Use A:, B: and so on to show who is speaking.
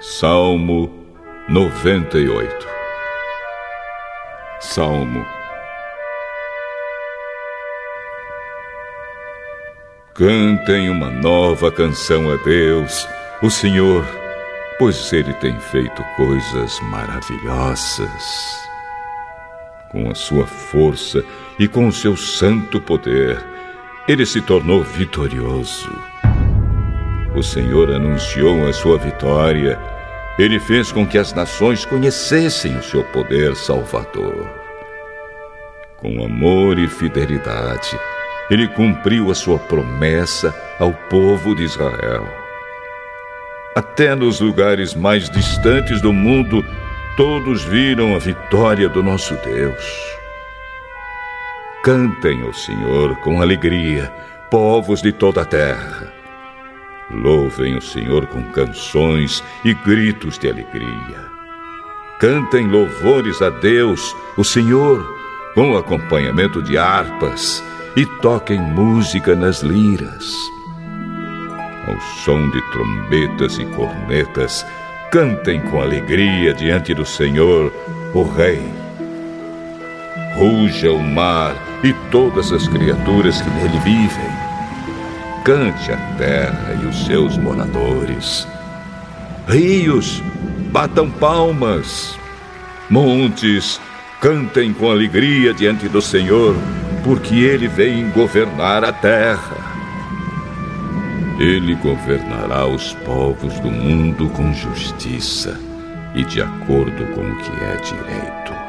A: Salmo 98 Salmo Cantem uma nova canção a Deus, o Senhor, pois Ele tem feito coisas maravilhosas. Com a sua força e com o seu santo poder, Ele se tornou vitorioso. O Senhor anunciou a sua vitória. Ele fez com que as nações conhecessem o seu poder salvador. Com amor e fidelidade, ele cumpriu a sua promessa ao povo de Israel. Até nos lugares mais distantes do mundo, todos viram a vitória do nosso Deus. Cantem ao Senhor com alegria, povos de toda a terra. Louvem o Senhor com canções e gritos de alegria. Cantem louvores a Deus, o Senhor, com acompanhamento de harpas, e toquem música nas liras. Ao som de trombetas e cornetas, cantem com alegria diante do Senhor, o Rei. Ruja o mar e todas as criaturas que nele vivem cante a terra e os seus moradores. Rios, batam palmas. Montes, cantem com alegria diante do Senhor, porque ele vem governar a terra. Ele governará os povos do mundo com justiça e de acordo com o que é direito.